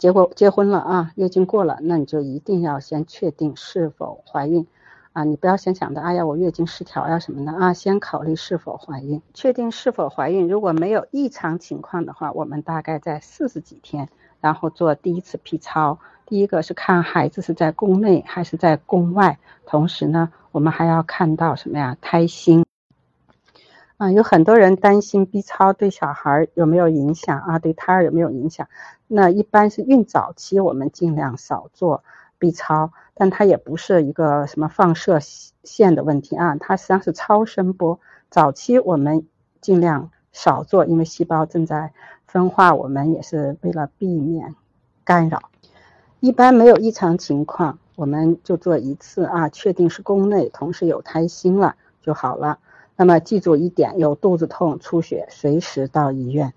结果结婚了啊，月经过了，那你就一定要先确定是否怀孕，啊，你不要先想着，哎呀，我月经失调呀什么的啊，先考虑是否怀孕，确定是否怀孕，如果没有异常情况的话，我们大概在四十几天，然后做第一次 P 超，第一个是看孩子是在宫内还是在宫外，同时呢，我们还要看到什么呀，胎心。啊，有很多人担心 B 超对小孩有没有影响啊？对胎儿有没有影响？那一般是孕早期，我们尽量少做 B 超，但它也不是一个什么放射线的问题啊，它实际上是超声波。早期我们尽量少做，因为细胞正在分化，我们也是为了避免干扰。一般没有异常情况，我们就做一次啊，确定是宫内，同时有胎心了就好了。那么记住一点，有肚子痛、出血，随时到医院。